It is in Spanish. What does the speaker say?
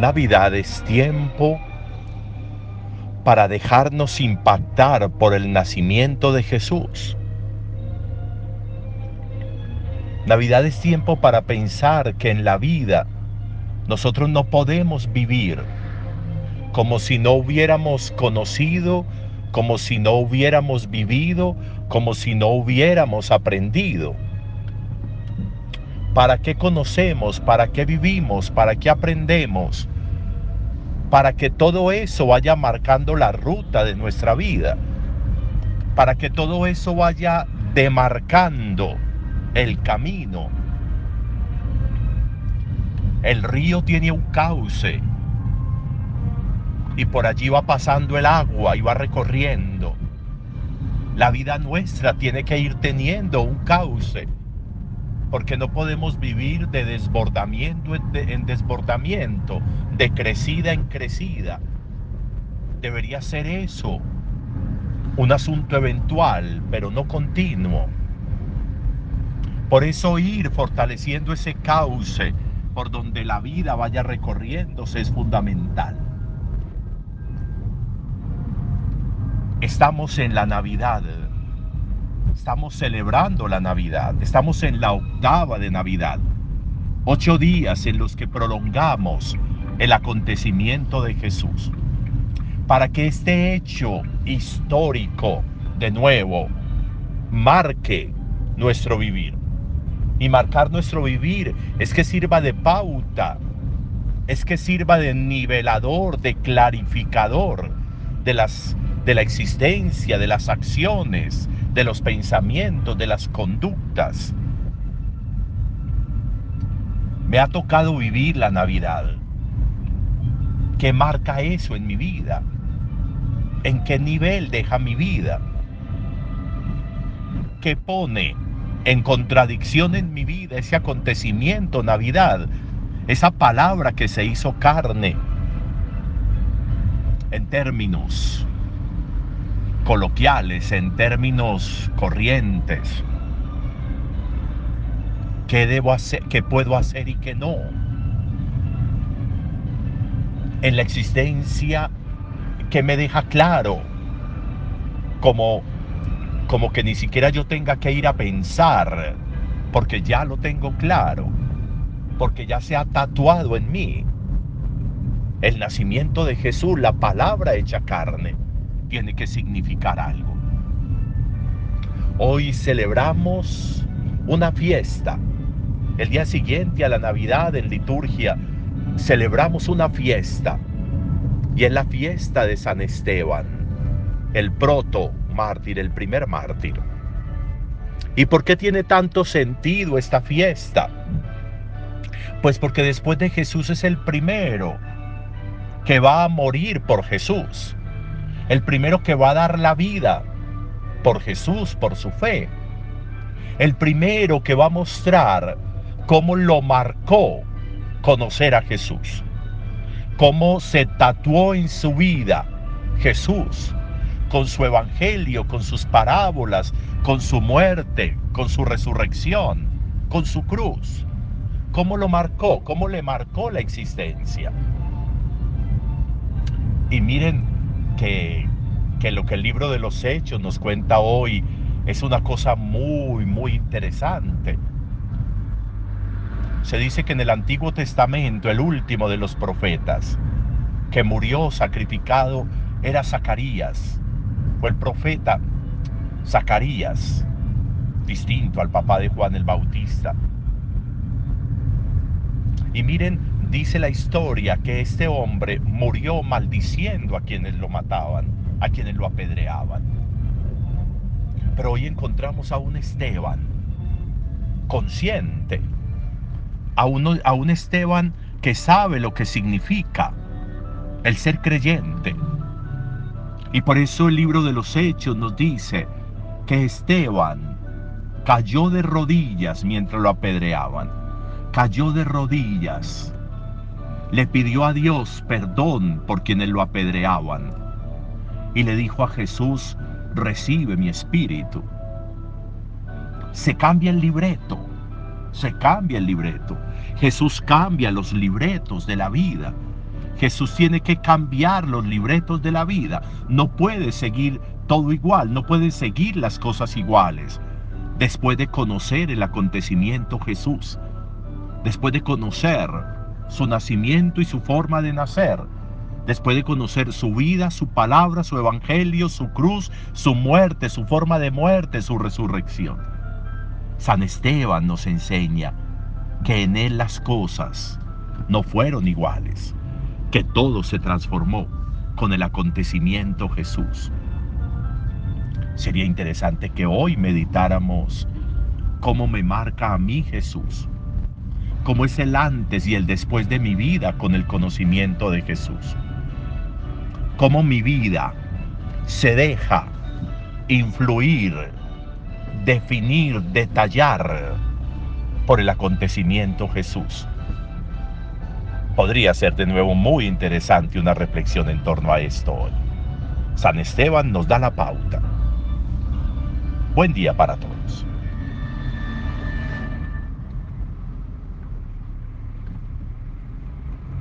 Navidad es tiempo para dejarnos impactar por el nacimiento de Jesús. Navidad es tiempo para pensar que en la vida nosotros no podemos vivir como si no hubiéramos conocido, como si no hubiéramos vivido, como si no hubiéramos aprendido. ¿Para qué conocemos? ¿Para qué vivimos? ¿Para qué aprendemos? Para que todo eso vaya marcando la ruta de nuestra vida. Para que todo eso vaya demarcando el camino. El río tiene un cauce y por allí va pasando el agua y va recorriendo. La vida nuestra tiene que ir teniendo un cauce, porque no podemos vivir de desbordamiento en desbordamiento, de crecida en crecida. Debería ser eso, un asunto eventual, pero no continuo. Por eso ir fortaleciendo ese cauce por donde la vida vaya recorriéndose es fundamental. Estamos en la Navidad. Estamos celebrando la Navidad. Estamos en la octava de Navidad. Ocho días en los que prolongamos el acontecimiento de Jesús. Para que este hecho histórico, de nuevo, marque nuestro vivir. Y marcar nuestro vivir es que sirva de pauta, es que sirva de nivelador, de clarificador de las de la existencia, de las acciones, de los pensamientos, de las conductas. Me ha tocado vivir la Navidad. ¿Qué marca eso en mi vida? ¿En qué nivel deja mi vida? ¿Qué pone en contradicción en mi vida ese acontecimiento Navidad? Esa palabra que se hizo carne en términos coloquiales, en términos corrientes. ¿Qué debo hacer, qué puedo hacer y qué no? En la existencia que me deja claro, como, como que ni siquiera yo tenga que ir a pensar, porque ya lo tengo claro, porque ya se ha tatuado en mí. El nacimiento de Jesús, la palabra hecha carne tiene que significar algo. Hoy celebramos una fiesta. El día siguiente a la Navidad en liturgia celebramos una fiesta. Y es la fiesta de San Esteban, el proto mártir, el primer mártir. ¿Y por qué tiene tanto sentido esta fiesta? Pues porque después de Jesús es el primero que va a morir por Jesús el primero que va a dar la vida por Jesús, por su fe. El primero que va a mostrar cómo lo marcó conocer a Jesús. Cómo se tatuó en su vida Jesús con su evangelio, con sus parábolas, con su muerte, con su resurrección, con su cruz. ¿Cómo lo marcó? ¿Cómo le marcó la existencia? Y miren que, lo que el libro de los hechos nos cuenta hoy es una cosa muy, muy interesante. Se dice que en el Antiguo Testamento, el último de los profetas, que murió sacrificado, era Zacarías. Fue el profeta Zacarías, distinto al papá de Juan el Bautista. Y miren dice la historia que este hombre murió maldiciendo a quienes lo mataban, a quienes lo apedreaban. Pero hoy encontramos a un Esteban consciente, a, un Esteban que sabe lo que significa el ser creyente. Y por eso el libro de los Hechos nos dice que Esteban cayó de rodillas mientras lo apedreaban. Cayó de rodillas le pidió a Dios perdón por quienes lo apedreaban y le dijo a Jesús, recibe mi espíritu. Se cambia el libreto, se cambia el libreto. Jesús cambia los libretos de la vida Jesús tiene que cambiar los libretos de la vida. No puede seguir todo igual, no puede seguir las cosas iguales. Después de conocer el acontecimiento Jesús, después de conocer su nacimiento y su forma de nacer, después de conocer su vida, su palabra, su evangelio, su cruz, su muerte, su forma de muerte, su resurrección. San Esteban nos enseña que en él las cosas no fueron iguales, que todo se transformó con el acontecimiento Jesús. Sería interesante que hoy meditáramos cómo me marca a mí Jesús, cómo es el antes y el después de mi vida con el conocimiento de Jesús, cómo mi vida se deja influir, definir, detallar por el acontecimiento Jesús. Podría ser de nuevo muy interesante una reflexión en torno a esto hoy. San Esteban nos da la pauta. Buen día para todos.